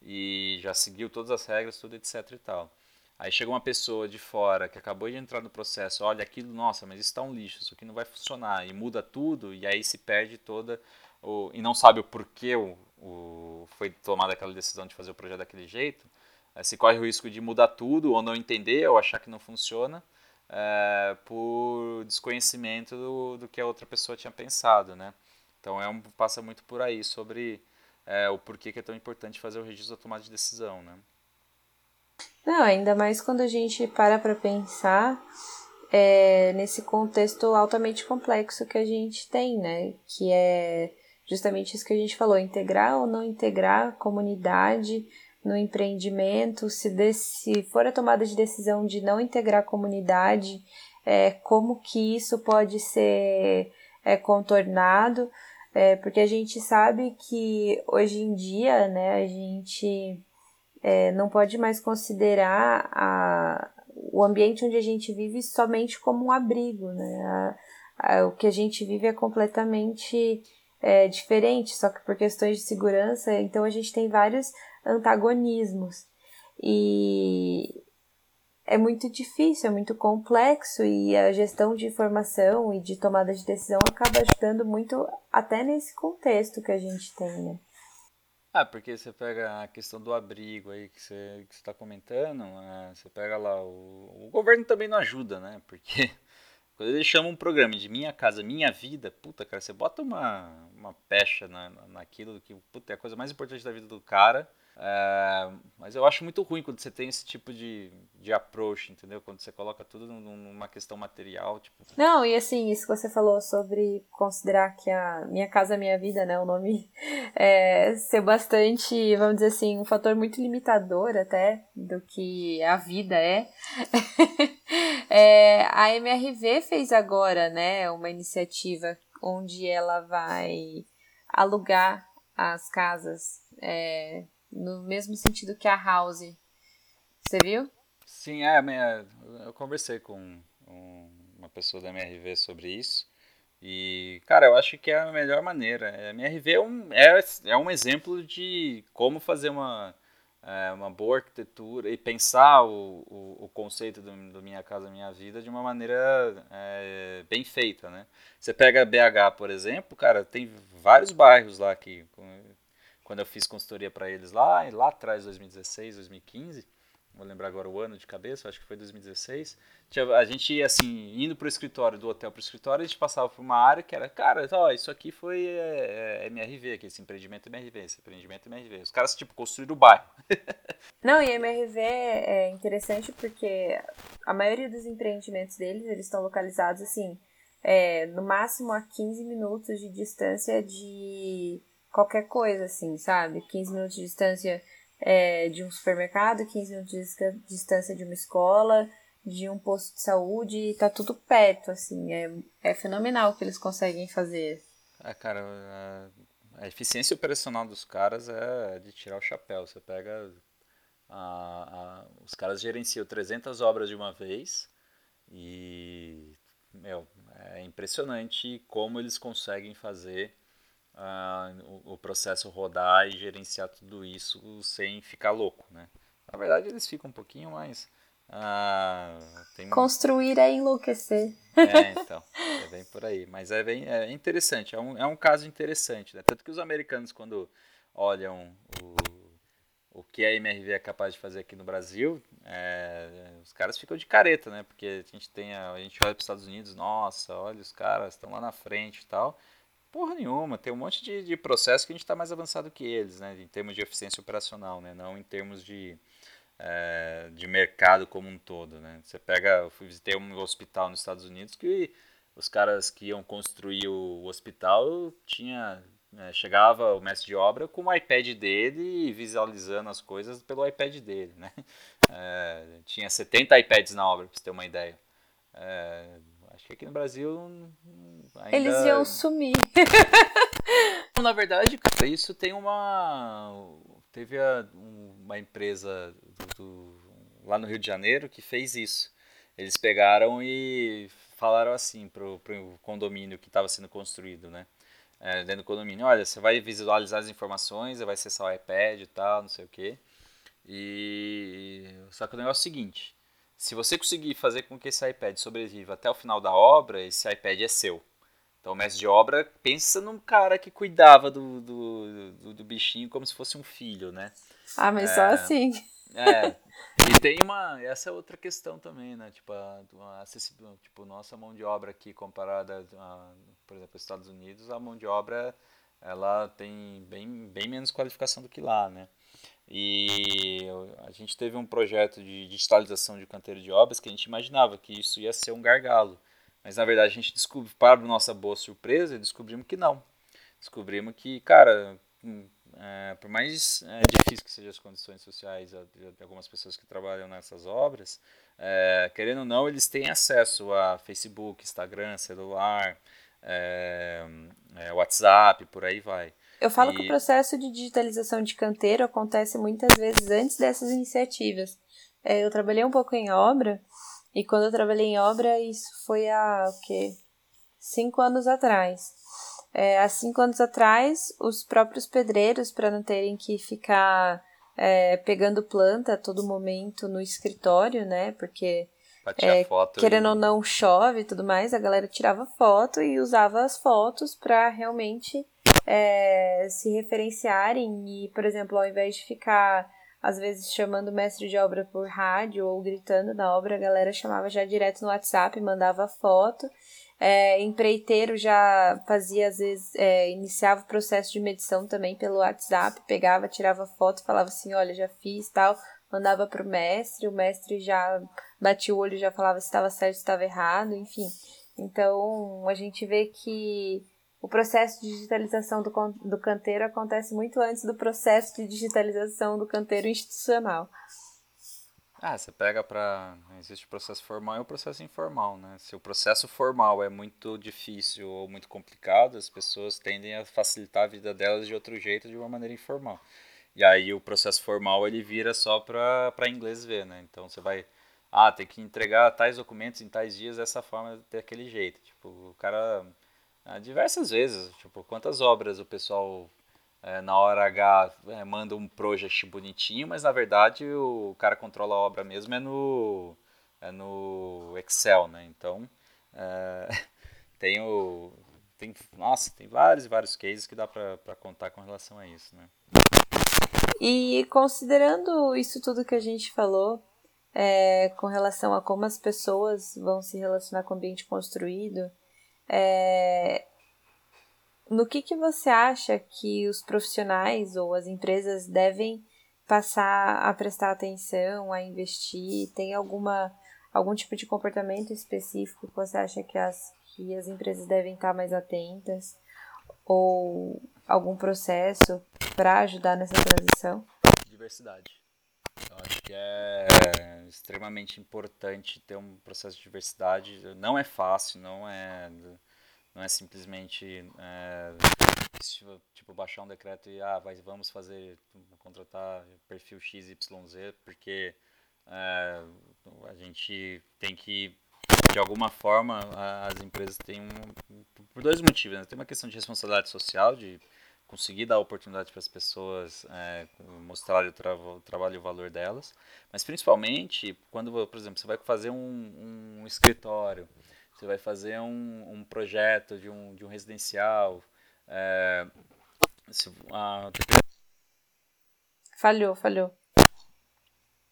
e já seguiu todas as regras, tudo etc e tal. Aí chega uma pessoa de fora que acabou de entrar no processo, olha aquilo, nossa, mas isso está um lixo, isso aqui não vai funcionar, e muda tudo, e aí se perde toda, o, e não sabe o porquê o, o, foi tomada aquela decisão de fazer o projeto daquele jeito, é, se corre o risco de mudar tudo, ou não entender, ou achar que não funciona, é, por desconhecimento do, do que a outra pessoa tinha pensado, né? Então é um, passa muito por aí, sobre é, o porquê que é tão importante fazer o registro da tomada de decisão, né? Não, ainda mais quando a gente para para pensar é, nesse contexto altamente complexo que a gente tem, né? Que é justamente isso que a gente falou, integrar ou não integrar a comunidade no empreendimento, se, de, se for a tomada de decisão de não integrar a comunidade, é, como que isso pode ser é, contornado, é, porque a gente sabe que hoje em dia, né, a gente é, não pode mais considerar a, o ambiente onde a gente vive somente como um abrigo, né? A, a, o que a gente vive é completamente é, diferente, só que por questões de segurança, então a gente tem vários antagonismos. E é muito difícil, é muito complexo e a gestão de informação e de tomada de decisão acaba ajudando muito até nesse contexto que a gente tem, né? Ah, porque você pega a questão do abrigo aí que você está comentando, né? você pega lá, o, o governo também não ajuda, né? Porque quando eles chamam um programa de Minha Casa Minha Vida, puta, cara, você bota uma, uma pecha na, naquilo que, puta, é a coisa mais importante da vida do cara, é, mas eu acho muito ruim quando você tem esse tipo de, de approach, entendeu? Quando você coloca tudo numa questão material, tipo... Não, e assim, isso que você falou sobre considerar que a Minha Casa Minha Vida, né, o nome, é, ser bastante, vamos dizer assim, um fator muito limitador até do que a vida é. é a MRV fez agora, né, uma iniciativa onde ela vai alugar as casas é, no mesmo sentido que a House. Você viu? Sim, é, eu conversei com uma pessoa da MRV sobre isso. E, cara, eu acho que é a melhor maneira. A MRV é um, é, é um exemplo de como fazer uma, é, uma boa arquitetura e pensar o, o, o conceito do, do, Minha Casa Minha Vida de uma maneira é, bem feita, né? Você pega BH, por exemplo, cara, tem vários bairros lá que, quando eu fiz consultoria para eles lá, lá atrás, 2016, 2015, vou lembrar agora o ano de cabeça, acho que foi 2016. A gente ia assim, indo pro escritório, do hotel pro escritório, a gente passava por uma área que era, cara, ó, isso aqui foi é, é, MRV, aqui, esse empreendimento é MRV, esse empreendimento é MRV. Os caras, tipo, construíram o bairro. Não, e MRV é interessante porque a maioria dos empreendimentos deles, eles estão localizados, assim, é, no máximo a 15 minutos de distância de qualquer coisa, assim, sabe? 15 minutos de distância é, de um supermercado, 15 minutos de distância de uma escola, de um posto de saúde, tá tudo perto, assim, é, é fenomenal o que eles conseguem fazer. É, cara, a, a eficiência operacional dos caras é de tirar o chapéu. Você pega. A, a, os caras gerenciam 300 obras de uma vez e, meu, é impressionante como eles conseguem fazer uh, o, o, processo rodar e gerenciar tudo isso sem ficar louco, né? Na verdade, eles ficam um pouquinho mais... Uh, Construir é enlouquecer. É, então, é bem por aí. Mas é bem é interessante, é um, é um caso interessante. Né? Tanto que os americanos, quando olham o, o que a MRV é capaz de fazer aqui no Brasil, é, os caras ficam de careta, né? Porque a gente tem a, a gente olha para os Estados Unidos, nossa, olha os caras estão lá na frente e tal. Porra nenhuma, tem um monte de, de processo que a gente está mais avançado que eles, né? Em termos de eficiência operacional, né? Não em termos de, é, de mercado como um todo, né? Você pega, eu fui visitei um hospital nos Estados Unidos que os caras que iam construir o hospital tinha é, chegava o mestre de obra com o iPad dele e visualizando as coisas pelo iPad dele, né? É, tinha 70 iPads na obra, para você ter uma ideia. É, que aqui no Brasil ainda... Eles iam sumir. Na verdade, isso tem uma... Teve a, uma empresa do, do, lá no Rio de Janeiro que fez isso. Eles pegaram e falaram assim pro, pro condomínio que estava sendo construído, né? É, dentro do condomínio, olha, você vai visualizar as informações, vai acessar o iPad e tal, não sei o quê. E só que o negócio é o seguinte, se você conseguir fazer com que esse iPad sobreviva até o final da obra, esse iPad é seu. Então o mestre de obra pensa num cara que cuidava do, do, do, do bichinho como se fosse um filho, né? Ah, mas é, só assim. É. E tem uma. Essa é outra questão também, né? Tipo, a, a tipo, nossa mão de obra aqui comparada, a, por exemplo, aos Estados Unidos, a mão de obra ela tem bem, bem menos qualificação do que lá, né? E a gente teve um projeto de digitalização de canteiro de obras que a gente imaginava que isso ia ser um gargalo. Mas na verdade a gente descobriu, para nossa boa surpresa, descobrimos que não. Descobrimos que, cara, hum, é, por mais é, difícil que sejam as condições sociais de, algumas pessoas que trabalham nessas obras, é, querendo ou não, eles têm acesso a Facebook, Instagram, celular, é, é, WhatsApp, por aí vai. Eu falo e... que o processo de digitalização de canteiro acontece muitas vezes antes dessas iniciativas. É, eu trabalhei um pouco em obra, e quando eu trabalhei em obra, isso foi há o quê? Cinco anos atrás. É, há cinco anos atrás, os próprios pedreiros, para não terem que ficar é, pegando planta a todo momento no escritório, né? Porque é, querendo e... ou não chove e tudo mais, a galera tirava foto e usava as fotos para realmente é, se referenciarem e, por exemplo, ao invés de ficar às vezes chamando o mestre de obra por rádio ou gritando na obra, a galera chamava já direto no WhatsApp, mandava foto. É, empreiteiro já fazia, às vezes, é, iniciava o processo de medição também pelo WhatsApp, pegava, tirava foto, falava assim, olha, já fiz tal, mandava pro mestre, o mestre já batia o olho, já falava se estava certo, se estava errado, enfim. Então, a gente vê que o processo de digitalização do, do canteiro acontece muito antes do processo de digitalização do canteiro institucional. Ah, você pega para. Existe o processo formal e o processo informal, né? Se o processo formal é muito difícil ou muito complicado, as pessoas tendem a facilitar a vida delas de outro jeito, de uma maneira informal. E aí o processo formal ele vira só para inglês ver, né? Então você vai. Ah, tem que entregar tais documentos em tais dias dessa forma, daquele jeito. Tipo, o cara diversas vezes. Tipo, quantas obras o pessoal é, na hora H é, manda um project bonitinho, mas na verdade o cara controla a obra mesmo é no, é no Excel, né? Então é, tem o. Tem, nossa, tem vários e vários cases que dá para contar com relação a isso, né? E considerando isso tudo que a gente falou, é, com relação a como as pessoas vão se relacionar com o ambiente construído, é, no que, que você acha que os profissionais ou as empresas devem passar a prestar atenção, a investir? Tem alguma algum tipo de comportamento específico que você acha que as, que as empresas devem estar mais atentas? Ou algum processo para ajudar nessa transição? Diversidade. Eu acho que é extremamente importante ter um processo de diversidade. Não é fácil, não é, não é simplesmente é, tipo baixar um decreto e ah, vai, vamos fazer contratar perfil XYZ porque é, a gente tem que de alguma forma as empresas têm um, por dois motivos né? tem uma questão de responsabilidade social de conseguir dar oportunidade para as pessoas é, mostrar o, tra o, trabalho e o valor delas, mas principalmente quando, por exemplo, você vai fazer um, um escritório, você vai fazer um, um, projeto de um, de um residencial. É, se, ah, falhou, falhou.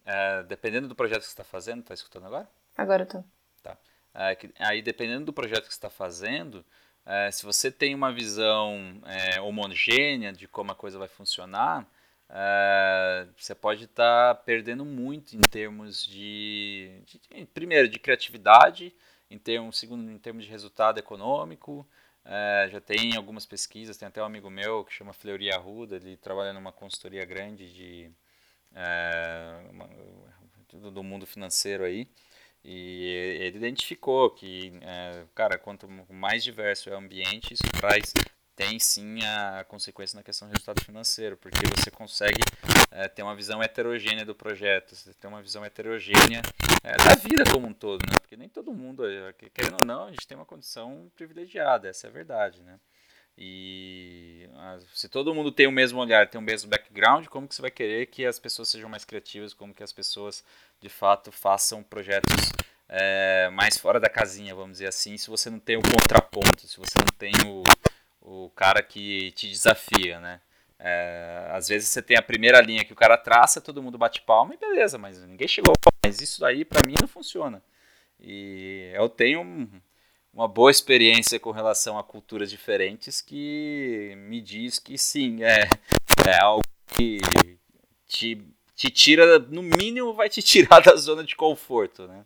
É, dependendo do projeto que você está fazendo, está escutando agora? Agora estou. Tá. É, aí, dependendo do projeto que você está fazendo, é, se você tem uma visão é, homogênea de como a coisa vai funcionar, é, você pode estar tá perdendo muito em termos de, de, primeiro, de criatividade, em termos, segundo, em termos de resultado econômico. É, já tem algumas pesquisas, tem até um amigo meu que chama Fleury Arruda, ele trabalha numa consultoria grande de, é, uma, do mundo financeiro aí. E ele identificou que, é, cara, quanto mais diverso é o ambiente, isso traz, tem sim a consequência na questão do resultado financeiro, porque você consegue é, ter uma visão heterogênea do projeto, você tem uma visão heterogênea é, da vida como um todo, né? Porque nem todo mundo, é, querendo ou não, a gente tem uma condição privilegiada, essa é a verdade, né? E se todo mundo tem o mesmo olhar, tem o mesmo background, como que você vai querer que as pessoas sejam mais criativas, como que as pessoas de fato façam projetos é, mais fora da casinha, vamos dizer assim, se você não tem o contraponto, se você não tem o, o cara que te desafia, né? É, às vezes você tem a primeira linha que o cara traça, todo mundo bate palma e beleza, mas ninguém chegou. Mas isso aí para mim não funciona. E eu tenho uma boa experiência com relação a culturas diferentes que me diz que sim, é, é algo que te, te tira, no mínimo vai te tirar da zona de conforto, né?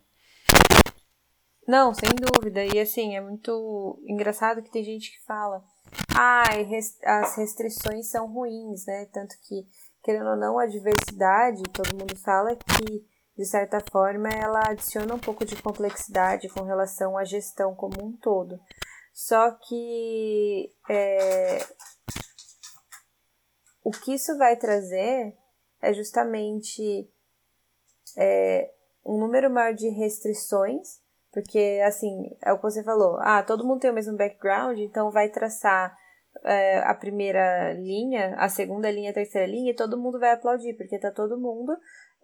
Não, sem dúvida. E assim, é muito engraçado que tem gente que fala, ah, as restrições são ruins, né? Tanto que, querendo ou não, a diversidade, todo mundo fala que de certa forma, ela adiciona um pouco de complexidade com relação à gestão como um todo. Só que é, o que isso vai trazer é justamente é, um número maior de restrições, porque, assim, é o que você falou, ah, todo mundo tem o mesmo background, então vai traçar é, a primeira linha, a segunda linha, a terceira linha, e todo mundo vai aplaudir, porque tá todo mundo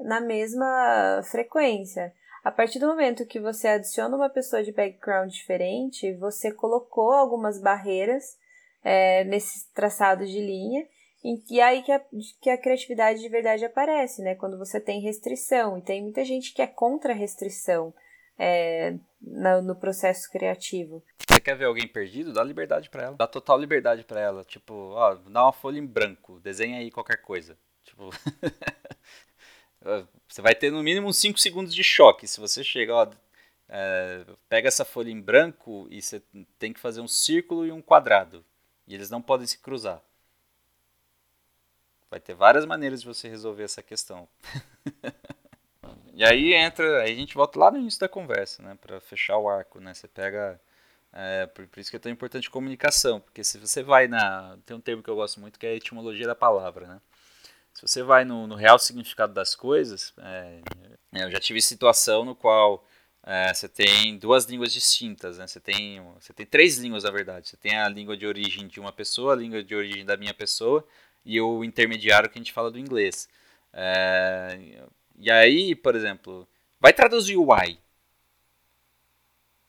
na mesma frequência. A partir do momento que você adiciona uma pessoa de background diferente, você colocou algumas barreiras é, nesse traçado de linha, e, e aí que a, que a criatividade de verdade aparece, né? Quando você tem restrição, e tem muita gente que é contra a restrição é, no, no processo criativo. Você quer ver alguém perdido? Dá liberdade para ela. Dá total liberdade para ela. Tipo, ó, dá uma folha em branco, desenha aí qualquer coisa. Tipo, Você vai ter no mínimo uns 5 segundos de choque. Se você chega, ó, é, pega essa folha em branco e você tem que fazer um círculo e um quadrado. E eles não podem se cruzar. Vai ter várias maneiras de você resolver essa questão. e aí entra, aí a gente volta lá no início da conversa, né, para fechar o arco, né? Você pega é, por, por, isso que é tão importante comunicação, porque se você vai na, tem um termo que eu gosto muito que é a etimologia da palavra, né? Se você vai no, no real significado das coisas, é, eu já tive situação no qual é, você tem duas línguas distintas, né? Você tem, você tem três línguas, na verdade. Você tem a língua de origem de uma pessoa, a língua de origem da minha pessoa e o intermediário que a gente fala do inglês. É, e aí, por exemplo, vai traduzir o Y.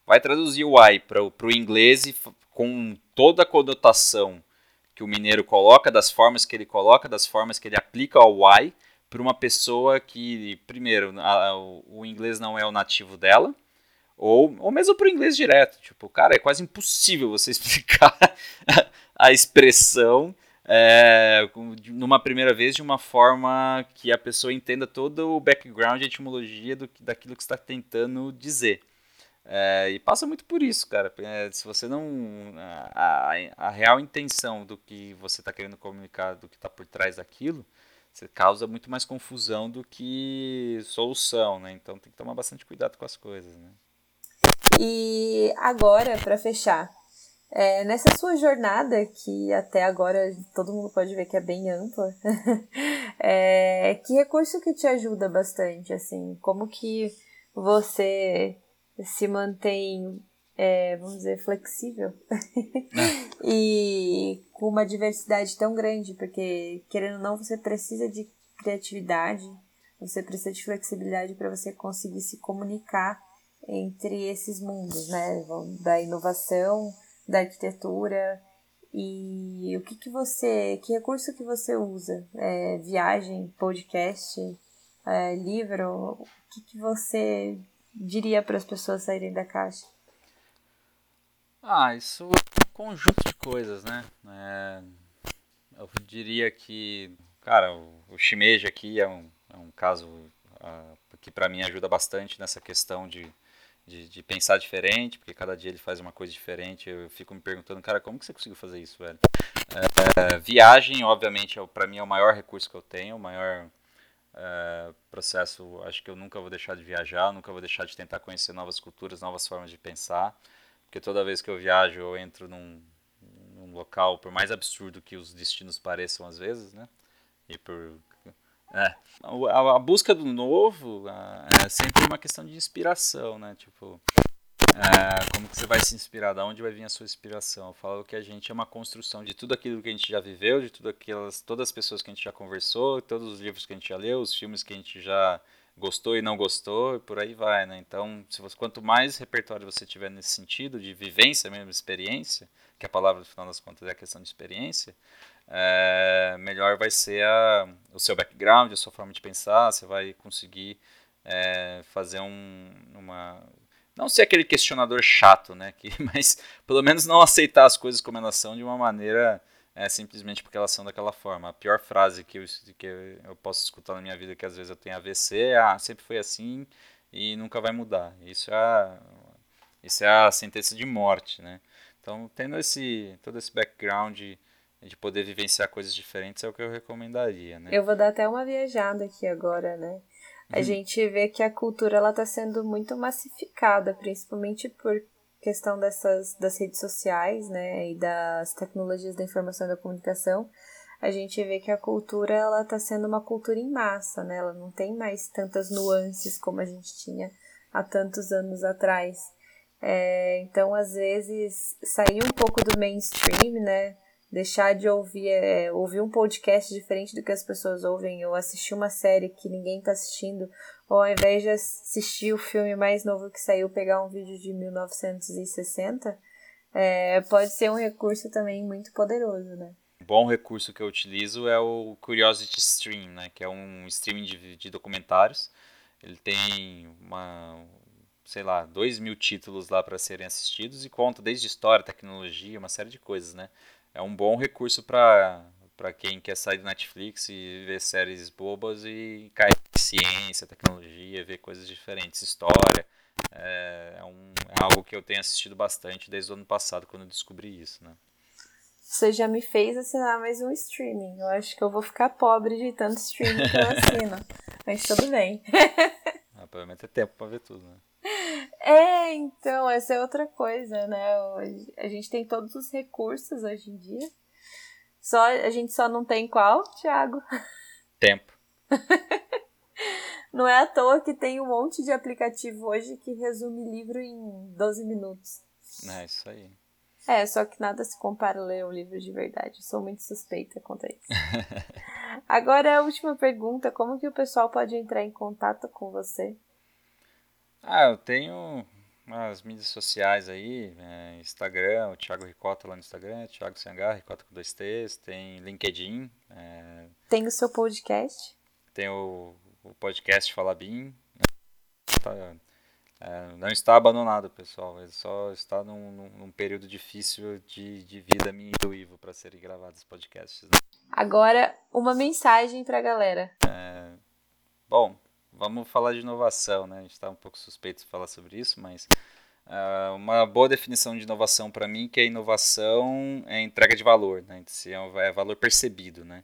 Vai traduzir o Y para o inglês e, com toda a conotação que o mineiro coloca, das formas que ele coloca, das formas que ele aplica ao Y para uma pessoa que, primeiro, a, o, inglês não é o nativo dela, ou, ou mesmo para o inglês direto. Tipo, cara, é quase impossível você explicar a expressão é, numa primeira vez de uma forma que a pessoa entenda todo o background e etimologia do, daquilo que está tentando dizer. É, e passa muito por isso, cara. É, se você não. A, a, real intenção do que você está querendo comunicar, do que está por trás daquilo, você causa muito mais confusão do que solução, né? Então tem que tomar bastante cuidado com as coisas, né? E agora, para fechar, é, nessa sua jornada, que até agora todo mundo pode ver que é bem ampla, é, que recurso que te ajuda bastante, assim? Como que você se mantém é, vamos dizer, flexível e com uma diversidade tão grande, porque querendo ou não, você precisa de criatividade, você precisa de flexibilidade para você conseguir se comunicar entre esses mundos, né? Da inovação, da arquitetura e o que, que você, que recurso que você usa? É, viagem, podcast, é, livro? O que, que você diria para as pessoas saírem da caixa? Ah, isso é um conjunto de coisas, né? É, eu diria que, cara, o, o Shimeji aqui é um, é um caso uh, que para mim ajuda bastante nessa questão de, de, de, pensar diferente, porque cada dia ele faz uma coisa diferente. Eu fico me perguntando, cara, como que você conseguiu fazer isso, velho? É, viagem, obviamente, é, para mim é o maior recurso que eu tenho, o maior é, processo. Acho que eu nunca vou deixar de viajar, nunca vou deixar de tentar conhecer novas culturas, novas formas de pensar. Porque toda vez que eu viajo, eu entro num, num local, por mais absurdo que os destinos pareçam às vezes, né? E por é, a, a, busca do novo é sempre uma questão de inspiração, né? Tipo, é, como que você vai se inspirar? Da onde vai vir a sua inspiração? Eu falo que a gente é uma construção de tudo aquilo que a gente já viveu, de tudo aquelas, todas as pessoas que a gente já conversou, todos os livros que a gente já leu, os filmes que a gente já gostou e não gostou, e por aí vai, né? Então, se você, quanto mais repertório você tiver nesse sentido, de vivência mesmo, experiência, que a palavra, no final das contas, é a questão de experiência, é, melhor vai ser a, o seu background, a sua forma de pensar, você vai conseguir é, fazer um, uma... Não ser aquele questionador chato, né? Que, mas pelo menos não aceitar as coisas como elas são de uma maneira é simplesmente porque elas são daquela forma. A pior frase que eu, que eu posso escutar na minha vida, que às vezes eu tenho AVC, é ah, sempre foi assim e nunca vai mudar. Isso é a, isso é a sentença de morte, né? Então, tendo esse, todo esse background de, de poder vivenciar coisas diferentes é o que eu recomendaria, né? Eu vou dar até uma viajada aqui agora, né? A uhum. gente vê que a cultura ela está sendo muito massificada, principalmente por questão dessas das redes sociais, né, e das tecnologias da informação e da comunicação, a gente vê que a cultura ela está sendo uma cultura em massa, né? Ela não tem mais tantas nuances como a gente tinha há tantos anos atrás. É, então, às vezes, sair um pouco do mainstream, né? Deixar de ouvir, é, ouvir um podcast diferente do que as pessoas ouvem, ou assistir uma série que ninguém está assistindo, ou ao invés de assistir o filme mais novo que saiu, pegar um vídeo de 1960, é, pode ser um recurso também muito poderoso, né? Um bom recurso que eu utilizo é o Curiosity Stream, né? Que é um streaming de, de documentários. Ele tem uma, sei lá, dois mil títulos lá para serem assistidos e conta desde história, tecnologia, uma série de coisas, né? É um bom recurso para para quem quer sair do Netflix e ver séries bobas e cair em ciência, tecnologia, ver coisas diferentes, história. É, é, um, é algo que eu tenho assistido bastante desde o ano passado, quando eu descobri isso, né? Você já me fez assinar mais um streaming. Eu acho que eu vou ficar pobre de tanto streaming que eu assino. Mas tudo bem. ah, provavelmente é tempo pra ver tudo, né? É, então, essa é outra coisa, né? A gente tem todos os recursos hoje em dia. Só, a gente só não tem qual, Thiago? Tempo. Não é à toa que tem um monte de aplicativo hoje que resume livro em 12 minutos. É isso aí. É, só que nada se compara a ler um livro de verdade. Sou muito suspeita quanto a isso. Agora a última pergunta: como que o pessoal pode entrar em contato com você? Ah, eu tenho as mídias sociais aí, é, Instagram, o Thiago Ricota lá no Instagram, Thiago Sangar, Ricota com dois T's, tem LinkedIn. É, tem o seu podcast? Tem o, o podcast Fala Bim. Tá, é, não está abandonado, pessoal. Ele só está num, num, num período difícil de, de vida minha e do Ivo para serem gravados podcasts. Né? Agora, uma mensagem para a galera. É, bom, vamos falar de inovação, né? A gente está um pouco suspeito de falar sobre isso, mas uh, uma boa definição de inovação para mim que a inovação é entrega de valor, né? É, é valor percebido, né?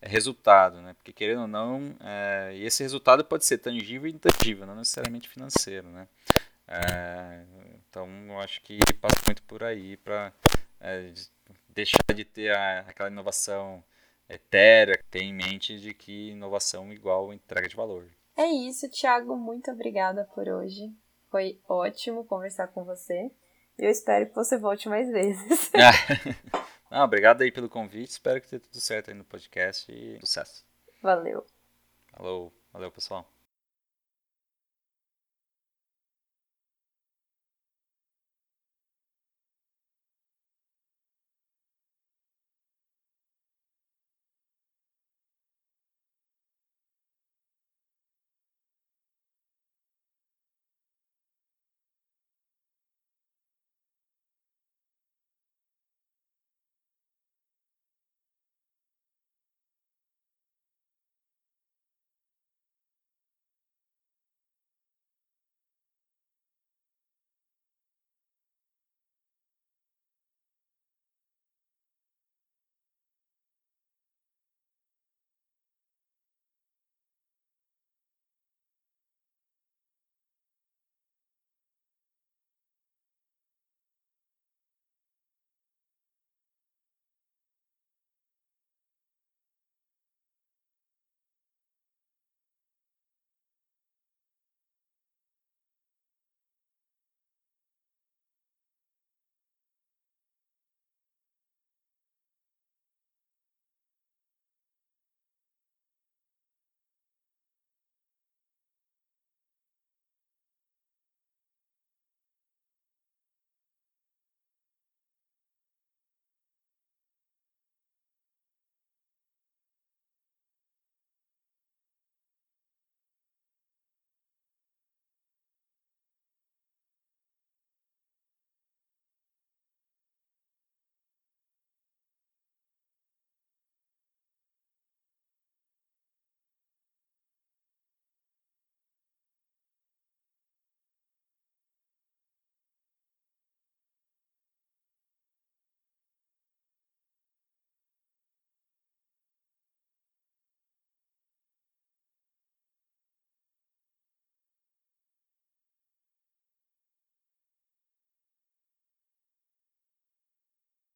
É resultado, né? Porque querendo ou não, é, e esse resultado pode ser tangível e intangível, não necessariamente financeiro, né? É, então, eu acho que passa muito por aí para é, deixar de ter a, aquela inovação etérea, ter em mente de que inovação igual entrega de valor. É isso, Thiago. Muito obrigada por hoje. Foi ótimo conversar com você. Eu espero que você volte mais vezes. Não, obrigado aí pelo convite. Espero que tenha tudo certo aí no podcast e sucesso. Valeu. Falou. Valeu, pessoal.